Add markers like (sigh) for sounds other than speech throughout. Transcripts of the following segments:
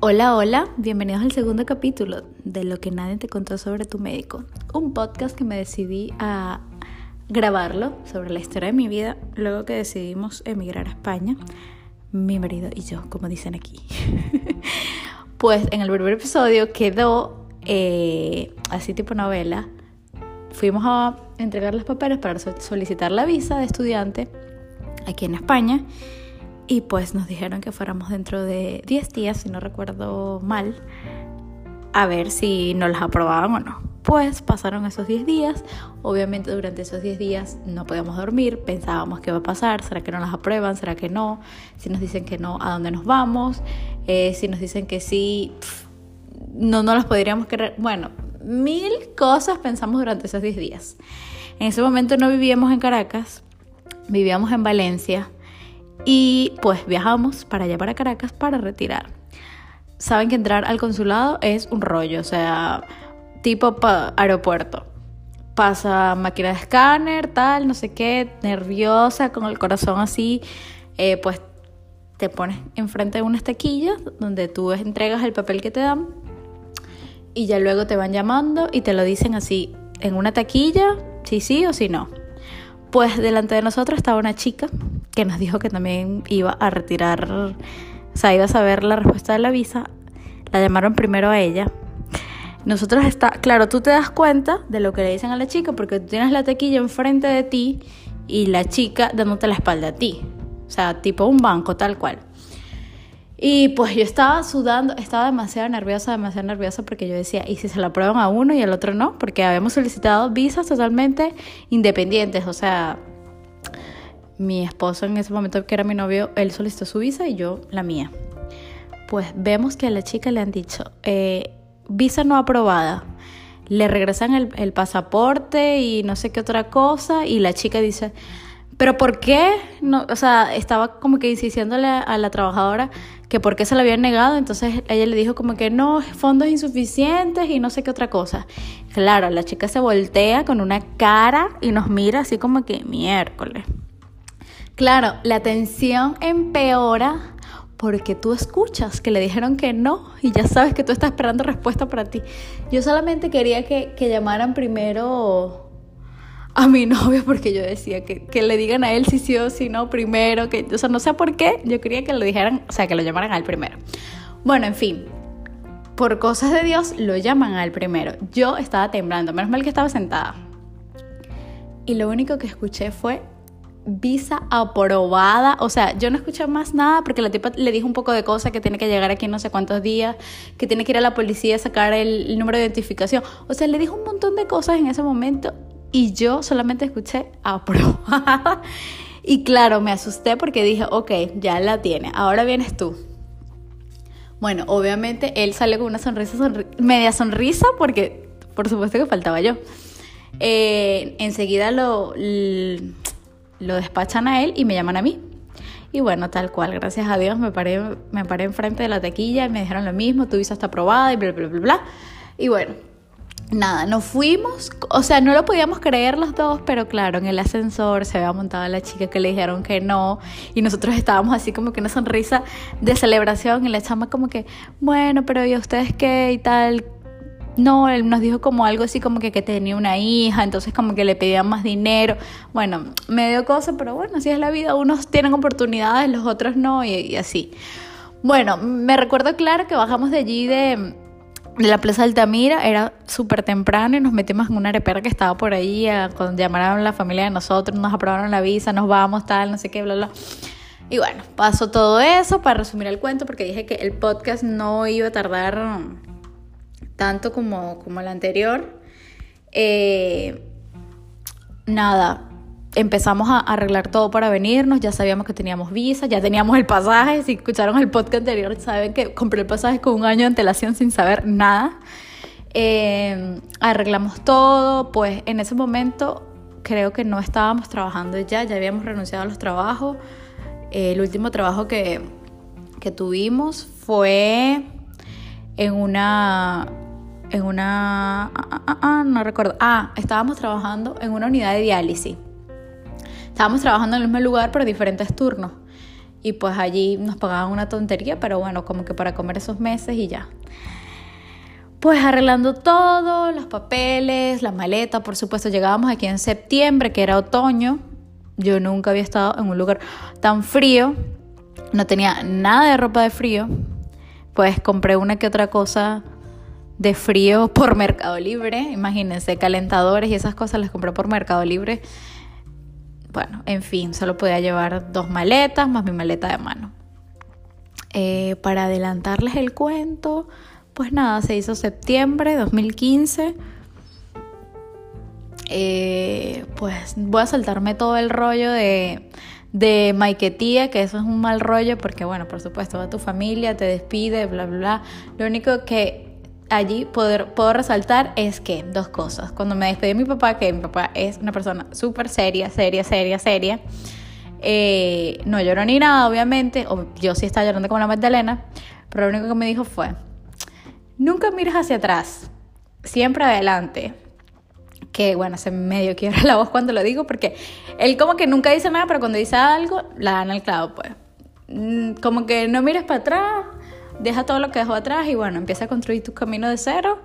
Hola, hola, bienvenidos al segundo capítulo de Lo que nadie te contó sobre tu médico, un podcast que me decidí a grabarlo sobre la historia de mi vida luego que decidimos emigrar a España, mi marido y yo, como dicen aquí. (laughs) pues en el primer episodio quedó eh, así tipo novela, fuimos a entregar los papeles para solicitar la visa de estudiante aquí en España y pues nos dijeron que fuéramos dentro de 10 días, si no recuerdo mal, a ver si nos las aprobaban o no. Pues pasaron esos 10 días, obviamente durante esos 10 días no podíamos dormir, pensábamos qué va a pasar, será que no las aprueban, será que no, si nos dicen que no, ¿a dónde nos vamos? Eh, si nos dicen que sí, no, no las podríamos querer. Bueno, mil cosas pensamos durante esos 10 días. En ese momento no vivíamos en Caracas, vivíamos en Valencia y pues viajamos para allá, para Caracas, para retirar. Saben que entrar al consulado es un rollo, o sea, tipo aeropuerto. Pasa máquina de escáner, tal, no sé qué, nerviosa, con el corazón así, eh, pues te pones enfrente de unas taquillas donde tú entregas el papel que te dan y ya luego te van llamando y te lo dicen así en una taquilla, si sí o si no. Pues delante de nosotros estaba una chica que nos dijo que también iba a retirar, o sea, iba a saber la respuesta de la visa. La llamaron primero a ella. Nosotros está, claro, tú te das cuenta de lo que le dicen a la chica porque tú tienes la tequilla enfrente de ti y la chica dándote la espalda a ti. O sea, tipo un banco, tal cual. Y pues yo estaba sudando, estaba demasiado nerviosa, demasiado nerviosa porque yo decía, ¿y si se la prueban a uno y al otro no? Porque habíamos solicitado visas totalmente independientes, o sea, mi esposo en ese momento, que era mi novio, él solicitó su visa y yo la mía. Pues vemos que a la chica le han dicho, eh, visa no aprobada. Le regresan el, pasaporte y no sé qué otra cosa y la chica dice, pero ¿por qué? No, o sea, estaba como que insistiéndole a la trabajadora que por qué se la habían negado, entonces ella le dijo como que no, fondos insuficientes y no sé qué otra cosa. Claro, la chica se voltea con una cara y nos mira así como que miércoles. Claro, la tensión empeora porque tú escuchas que le dijeron que no y ya sabes que tú estás esperando respuesta para ti. Yo solamente quería que, llamaran primero a mi (laughs) novio porque yo decía que, que, le digan a él si sí o si no primero, que, o sea, no sé por qué, yo quería que le dijeran, o sea, que lo llamaran a él primero. Bueno, en fin, por cosas de Dios lo llaman a él primero. Yo estaba temblando, menos mal que estaba sentada. Y lo único que escuché fue visa aprobada. O sea, yo no escuché más nada porque la tipa le dijo un poco de cosas, que tiene que llegar aquí no sé cuántos días, que tiene que ir a la policía a sacar el, número de identificación. O sea, le dijo un montón de cosas en ese momento y yo solamente escuché aprobada. (laughs) Y claro, me asusté porque dije, ok, ya la tiene, ahora vienes tú. Bueno, obviamente él salió con una sonrisa, media sonrisa, porque por supuesto que faltaba yo. Eh, enseguida lo, lo despachan a él y me llaman a mí. Y bueno, tal cual, gracias a Dios me paré, me paré enfrente de la taquilla y me dijeron lo mismo, tu visa está aprobada y bla, bla, bla, bla. Y bueno, nada, nos fuimos, o sea, no lo podíamos creer los dos, pero claro, en el ascensor se había montado la chica que le dijeron que no y nosotros estábamos así como que una sonrisa de celebración y la chama como que, bueno, pero ¿y ustedes qué y tal? No, él nos dijo como algo así como que, que tenía una hija, entonces como que le pedían más dinero. Bueno, medio cosa, pero bueno, así es la vida. Unos tienen oportunidades, los otros no, y, así. Bueno, me recuerdo claro que bajamos de allí de, la Plaza Altamira, era súper temprano y nos metimos en una arepera que estaba por ahí, cuando llamaron a la familia de nosotros, nos aprobaron la visa, nos vamos, tal, no sé qué, bla, bla. Y bueno, pasó todo eso para resumir el cuento, porque dije que el podcast no iba a tardar tanto como, como la anterior. Eh, nada, empezamos a arreglar todo para venirnos, ya sabíamos que teníamos visa, ya teníamos el pasaje, si escucharon el podcast anterior saben que compré el pasaje con un año de antelación sin saber nada. Eh, arreglamos todo, pues en ese momento creo que no estábamos trabajando ya, ya habíamos renunciado a los trabajos. el último trabajo que, que tuvimos fue en una en una... Ah, ah, ah, no recuerdo. Ah, estábamos trabajando en una unidad de diálisis. Estábamos trabajando en el mismo lugar, pero diferentes turnos. y pues allí nos pagaban una tontería, pero bueno, como que para comer esos meses y ya. Pues arreglando todo, los papeles, la maleta, por supuesto, llegábamos aquí en septiembre, que era otoño. Yo nunca había estado en un lugar tan frío, no tenía nada de ropa de frío, pues compré una que otra cosa de frío por Mercado Libre. Imagínense, calentadores y esas cosas las compré por Mercado Libre. Bueno, en fin, solo podía llevar dos maletas más mi maleta de mano. Eh, para adelantarles el cuento, pues nada, se hizo septiembre de 2015. Eh, pues voy a saltarme todo el rollo de, de Maiquetía, que eso es un mal rollo porque, bueno, por supuesto, va tu familia, te despide, bla, bla, bla. Lo único que allí poder, puedo resaltar es que dos cosas. Cuando me despedí de mi papá, que mi papá es una persona súper seria, seria, seria, seria, eh, no lloró ni nada, obviamente, o yo sí estaba llorando como la Magdalena, pero lo único que me dijo fue, nunca mires hacia atrás, siempre adelante que bueno, se medio quiebra la voz cuando lo digo porque él como que nunca dice nada, pero cuando dice algo, la dan al clavo, pues. Mm, como que no mires para atrás, deja todo lo que dejó atrás y bueno, empieza a construir tu camino de cero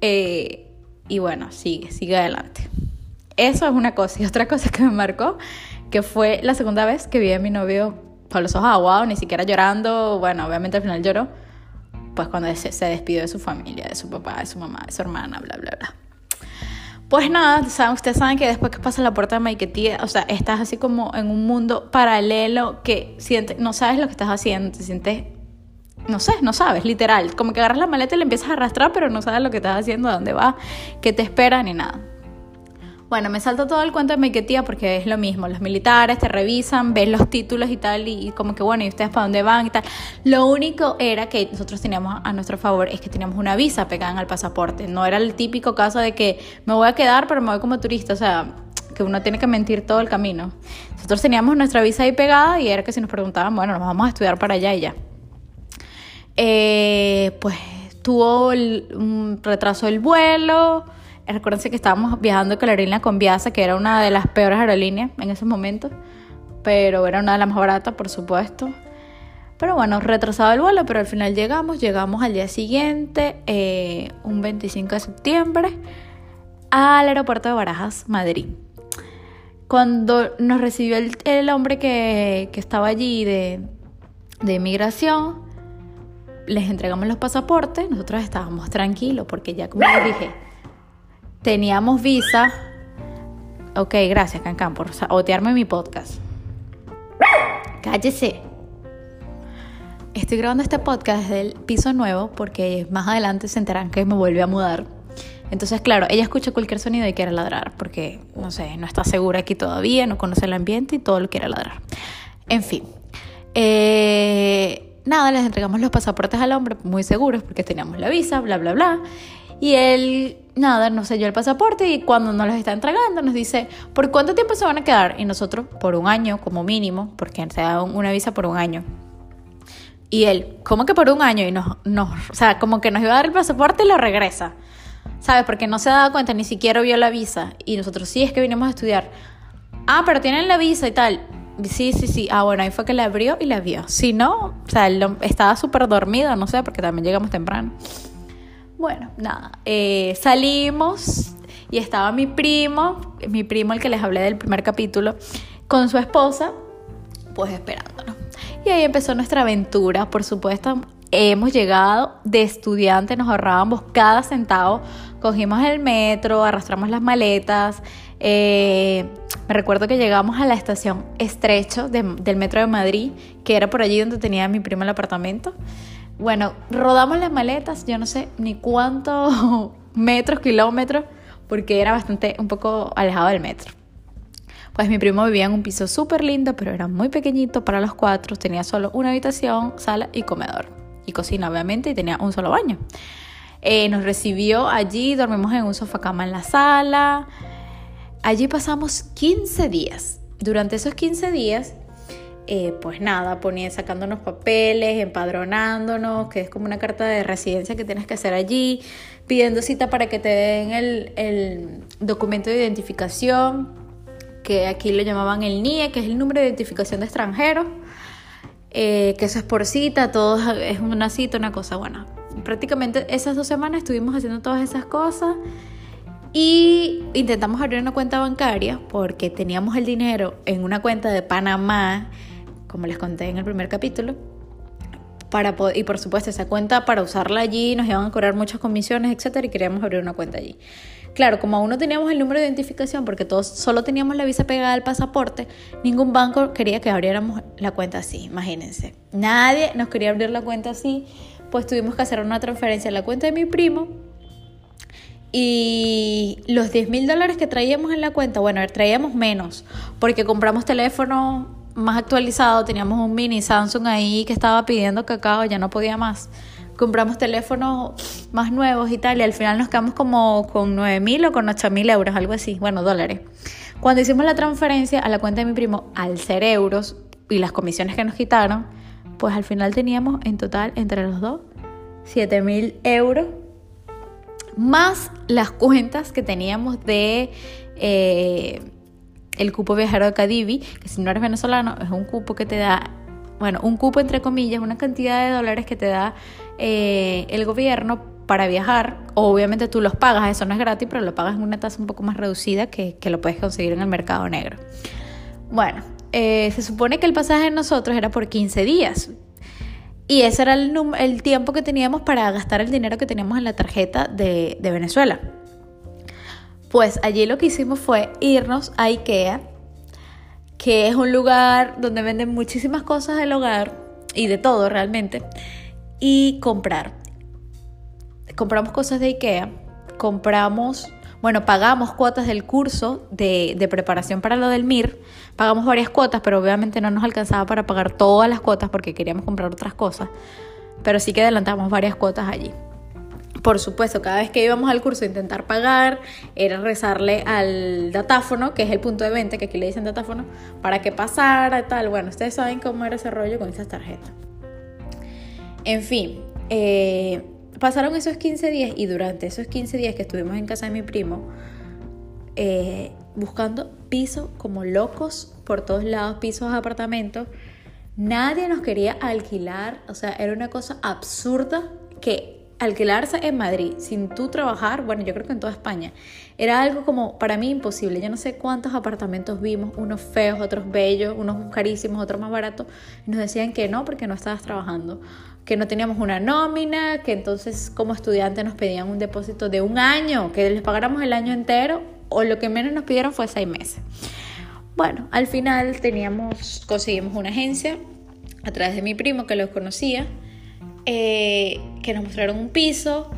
eh, y bueno, sigue, sigue adelante. Eso es una cosa. Y otra cosa que me marcó, que fue la segunda vez que vi a mi novio con los ojos aguados, ni siquiera llorando, bueno, obviamente al final lloró, pues cuando se, se despidió de su familia, de su papá, de su mamá, de su hermana, bla, bla, bla. Pues nada, ustedes saben que después que pasa la puerta de Maiquetía, o sea, estás así como en un mundo paralelo que sientes, no sabes lo que estás haciendo, te sientes, no sé, no sabes, literal. Como que agarras la maleta y la empiezas a arrastrar, pero no sabes lo que estás haciendo, a dónde va, qué te espera, ni nada. Bueno, me salto todo el cuento de Maiquetía porque es lo mismo. Los militares te revisan, ves los títulos y tal, y, como que bueno, ¿y ustedes para dónde van y tal? Lo único era que nosotros teníamos a nuestro favor es que teníamos una visa pegada el pasaporte. No era el típico caso de que me voy a quedar, pero me voy como turista. O sea, que uno tiene que mentir todo el camino. Nosotros teníamos nuestra visa ahí pegada y era que si nos preguntaban, bueno, nos vamos a estudiar para allá y ya. Eh, pues tuvo un retraso el vuelo Recuérdense que estábamos viajando con la aerolínea Conviasa, que era una de las peores aerolíneas en ese momento, pero era una de las más baratas, por supuesto. Pero bueno, retrasado el vuelo, pero al final llegamos, llegamos al día siguiente, eh, un 25 de septiembre, al aeropuerto de Barajas, Madrid. Cuando nos recibió el, hombre que, estaba allí de, de inmigración, les entregamos los pasaportes, nosotros estábamos tranquilos porque ya como les dije, teníamos visa. Ok, gracias, Cancan, por otearme mi podcast. Cállese. Estoy grabando este podcast desde el piso nuevo porque más adelante se enteran que me vuelve a mudar. Entonces, claro, ella escucha cualquier sonido y quiere ladrar porque, no sé, no está segura aquí todavía, no conoce el ambiente y todo lo quiere ladrar. En fin. Eh, nada, les entregamos los pasaportes al hombre muy seguros porque teníamos la visa, bla, bla, bla. Y él, nada, nos selló el pasaporte y cuando nos los está entregando nos dice, ¿por cuánto tiempo se van a quedar? Y nosotros, por un año como mínimo, porque se da una visa por un año. Y él, ¿cómo que por un año? Y nos, nos, o sea, como que nos iba a dar el pasaporte y lo regresa. ¿Sabes? Porque no se dado cuenta, ni siquiera vio la visa. Y nosotros, sí, es que vinimos a estudiar. Ah, pero tienen la visa y tal. Sí, sí, sí. Ah, bueno, ahí fue que la abrió y la vio. Si no, o sea, estaba súper dormido, no sé, porque también llegamos temprano. Bueno, nada, eh, salimos y estaba mi primo, mi primo el que les hablé del primer capítulo, con su esposa, pues esperándonos. Y ahí empezó nuestra aventura, por supuesto. Hemos llegado de estudiante, nos ahorrábamos cada centavo, cogimos el metro, arrastramos las maletas. Eh, me recuerdo que llegamos a la estación Estrecho del metro de Madrid, que era por allí donde tenía mi primo el apartamento. Bueno, rodamos las maletas, yo no sé ni cuántos (laughs) metros, kilómetros, porque era bastante, un poco alejado del metro. Pues mi primo vivía en un piso súper lindo, pero era muy pequeñito para los cuatro. Tenía solo una habitación, sala y comedor. Y cocina, obviamente, y tenía un solo baño. Eh, nos recibió allí, dormimos en un sofá cama en la sala. Allí pasamos 15 días. Durante esos 15 días eh, pues nada, ponía sacándonos papeles, empadronándonos, que es como una carta de residencia que tienes que hacer allí, pidiendo cita para que te den el, documento de identificación, que aquí lo llamaban el NIE, que es el número de identificación de extranjeros. eh, que eso es por cita, todo es una cita, una cosa buena. Prácticamente esas dos semanas estuvimos haciendo todas esas cosas y intentamos abrir una cuenta bancaria porque teníamos el dinero en una cuenta de Panamá, como les conté en el primer capítulo. Para y por supuesto esa cuenta para usarla allí nos iban a cobrar muchas comisiones, etcétera, y queríamos abrir una cuenta allí. Claro, como aún no teníamos el número de identificación porque todos solo teníamos la visa pegada al pasaporte, ningún banco quería que abriéramos la cuenta así, imagínense. Nadie nos quería abrir la cuenta así, pues tuvimos que hacer una transferencia a la cuenta de mi primo y los 10 mil dólares que traíamos en la cuenta, bueno, traíamos menos porque compramos teléfono más actualizado, teníamos un mini Samsung ahí que estaba pidiendo cacao, ya no podía más compramos teléfonos más nuevos y tal, y al final nos quedamos como con 9 mil o con 8 mil euros, algo así, bueno, dólares. Cuando hicimos la transferencia a la cuenta de mi primo, al ser euros y las comisiones que nos quitaron, pues al final teníamos en total entre los dos 7 mil euros, más las cuentas que teníamos de... Eh, el cupo viajero de Cadivi, que si no eres venezolano es un cupo que te da, bueno, un cupo entre comillas, una cantidad de dólares que te da eh, el gobierno para viajar. Obviamente tú los pagas, eso no es gratis, pero lo pagas en una tasa un poco más reducida que, lo puedes conseguir en el mercado negro. Bueno, eh, se supone que el pasaje de nosotros era por 15 días. Y ese era el, tiempo que teníamos para gastar el dinero que teníamos en la tarjeta de Venezuela. Pues allí lo que hicimos fue irnos a Ikea, que es un lugar donde venden muchísimas cosas del hogar y de todo realmente y comprar. Compramos cosas de IKEA, compramos, bueno, pagamos cuotas del curso de, preparación para lo del MIR, pagamos varias cuotas, pero obviamente no nos alcanzaba para pagar todas las cuotas porque queríamos comprar otras cosas, pero sí que adelantamos varias cuotas allí. Por supuesto, cada vez que íbamos al curso a intentar pagar, era rezarle al datáfono, que es el punto de venta, que aquí le dicen datáfono, para que pasara y tal. Bueno, ustedes saben cómo era ese rollo con esas tarjetas. En fin, eh, pasaron esos 15 días y durante esos 15 días que estuvimos en casa de mi primo, eh, buscando pisos como locos por todos lados, pisos, apartamentos, nadie nos quería alquilar, o sea, era una cosa absurda que alquilarse en Madrid sin tú trabajar, bueno, yo creo que en toda España, era algo como para mí imposible. Yo no sé cuántos apartamentos vimos, unos feos, otros bellos, unos carísimos, otros más baratos, nos decían que no porque no estabas trabajando, que no teníamos una nómina, que entonces como estudiantes nos pedían un depósito de un año, que les pagáramos el año entero, o lo que menos nos pidieron fue seis meses. Bueno, al final teníamos, conseguimos una agencia a través de mi primo que los conocía eh, que nos mostraron un piso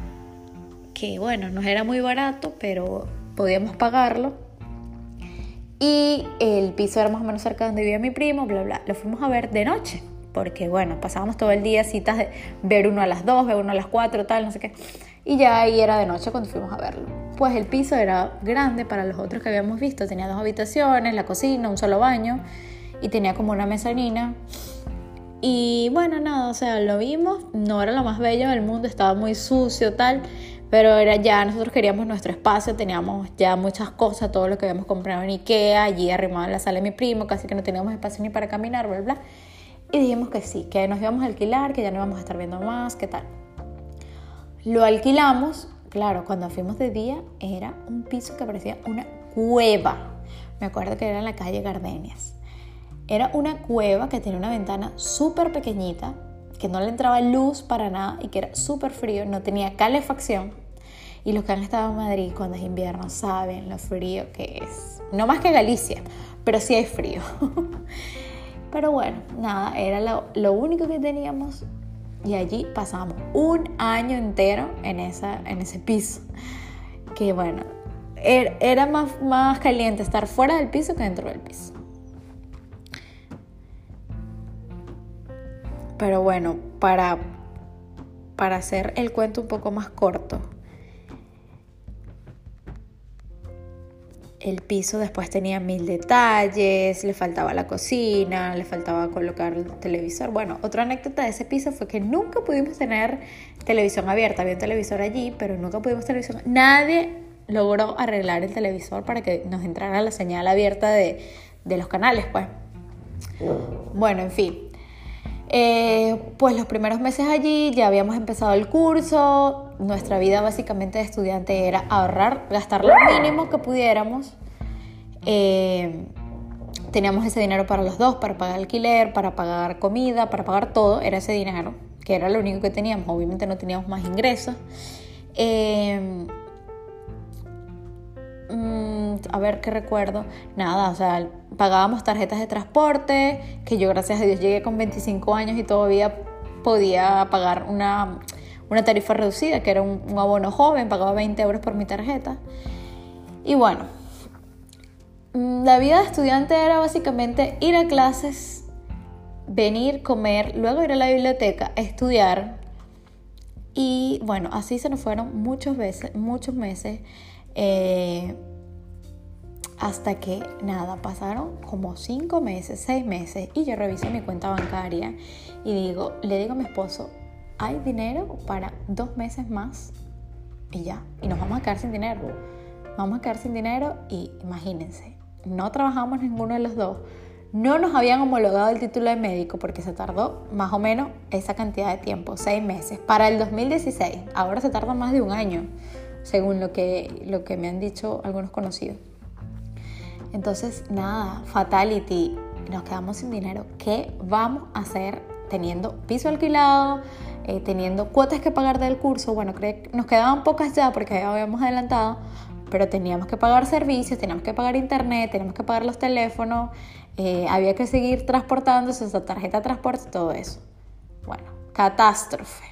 que bueno, no era muy barato, pero podíamos pagarlo. Y el piso era más o menos cerca de donde vivía mi primo, bla, bla. Lo fuimos a ver de noche, porque bueno, pasábamos todo el día citas de ver uno a las 2, ver uno a las 4, tal, no sé qué. Y ya ahí era de noche cuando fuimos a verlo. Pues el piso era grande para los otros que habíamos visto. Tenía dos habitaciones, la cocina, un solo baño y tenía como una mezanina y bueno, nada, o sea, lo vimos, no era lo más bello del mundo, estaba muy sucio, tal, pero era ya, nosotros queríamos nuestro espacio, teníamos ya muchas cosas, todo lo que habíamos comprado en Ikea, allí arrimado en la sala de mi primo, casi que no teníamos espacio ni para caminar, bla, bla. Y dijimos que sí, que nos íbamos a alquilar, que ya no íbamos a estar viendo más, qué tal. Lo alquilamos, claro, cuando fuimos de día era un piso que parecía una cueva. Me acuerdo que era en la calle Gardenias. Era una cueva que tenía una ventana súper pequeñita, que no le entraba luz para nada y que era súper frío, no tenía calefacción. Y los que han estado en Madrid cuando es invierno saben lo frío que es. No más que Galicia, pero sí hay frío. (laughs) pero bueno, nada, era lo, único que teníamos y allí pasamos un año entero en, esa, en ese piso. Que bueno, er, era más, más caliente estar fuera del piso que dentro del piso. Pero bueno, para, para hacer el cuento un poco más corto, el piso después tenía mil detalles, le faltaba la cocina, le faltaba colocar el televisor. Bueno, otra anécdota de ese piso fue que nunca pudimos tener televisión abierta. Había un televisor allí, pero nunca pudimos televisión. Nadie logró arreglar el televisor para que nos entrara la señal abierta de, de los canales, pues. Bueno, en fin. Eh, pues los primeros meses allí ya habíamos empezado el curso, nuestra vida básicamente de estudiante era ahorrar, gastar lo mínimo que pudiéramos. Eh, teníamos ese dinero para los dos, para pagar alquiler, para pagar comida, para pagar todo, era ese dinero, que era lo único que teníamos, obviamente no teníamos más ingresos. Eh, mm, a ver qué recuerdo, nada, o sea, pagábamos tarjetas de transporte, que yo gracias a Dios llegué con 25 años y todavía podía pagar una, tarifa reducida, que era un, abono joven, pagaba 20 euros por mi tarjeta. Y bueno, Mm, la vida de estudiante era básicamente ir a clases, venir, comer, luego ir a la biblioteca, estudiar. Y bueno, así se nos fueron muchos meses. Eh, hasta que nada, pasaron como cinco meses, seis meses y yo reviso mi cuenta bancaria y digo, le digo a mi esposo, hay dinero para dos meses más y ya, y nos vamos a quedar sin dinero. Vamos a quedar sin dinero y imagínense, no trabajamos ninguno de los dos, no nos habían homologado el título de médico porque se tardó más o menos esa cantidad de tiempo, seis meses, para el 2016. Ahora se tarda más de un año, según lo que, lo que me han dicho algunos conocidos. Entonces, nada, fatality, nos quedamos sin dinero. ¿Qué vamos a hacer teniendo piso alquilado, eh, teniendo cuotas que pagar del curso? Bueno, nos quedaban pocas ya porque habíamos adelantado, pero teníamos que pagar servicios, teníamos que pagar internet, teníamos que pagar los teléfonos, eh, había que seguir transportándose esa tarjeta de transporte, todo eso. Bueno, catástrofe.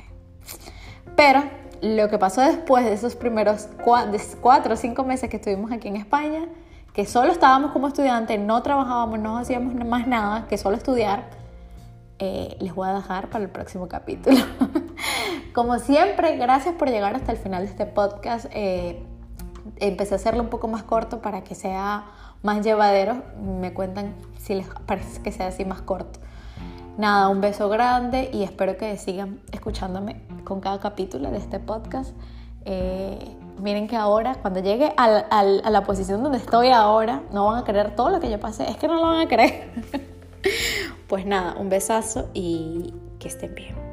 Pero lo que pasó después de esos primeros cuatro o cinco meses que estuvimos aquí en España, que solo estábamos como estudiantes, no trabajábamos, no hacíamos más nada que solo estudiar, eh, les voy a dejar para el próximo capítulo. (laughs) como siempre, gracias por llegar hasta el final de este podcast. Eh, empecé a hacerlo un poco más corto para que sea más llevadero. Me cuentan si les parece que sea así más corto. Nada, un beso grande y espero que sigan escuchándome con cada capítulo de este podcast. Eh, miren que ahora, cuando llegue a la posición donde estoy ahora, no van a creer todo lo que yo pasé. Es que no lo van a creer. (laughs) pues nada, un besazo y que estén bien.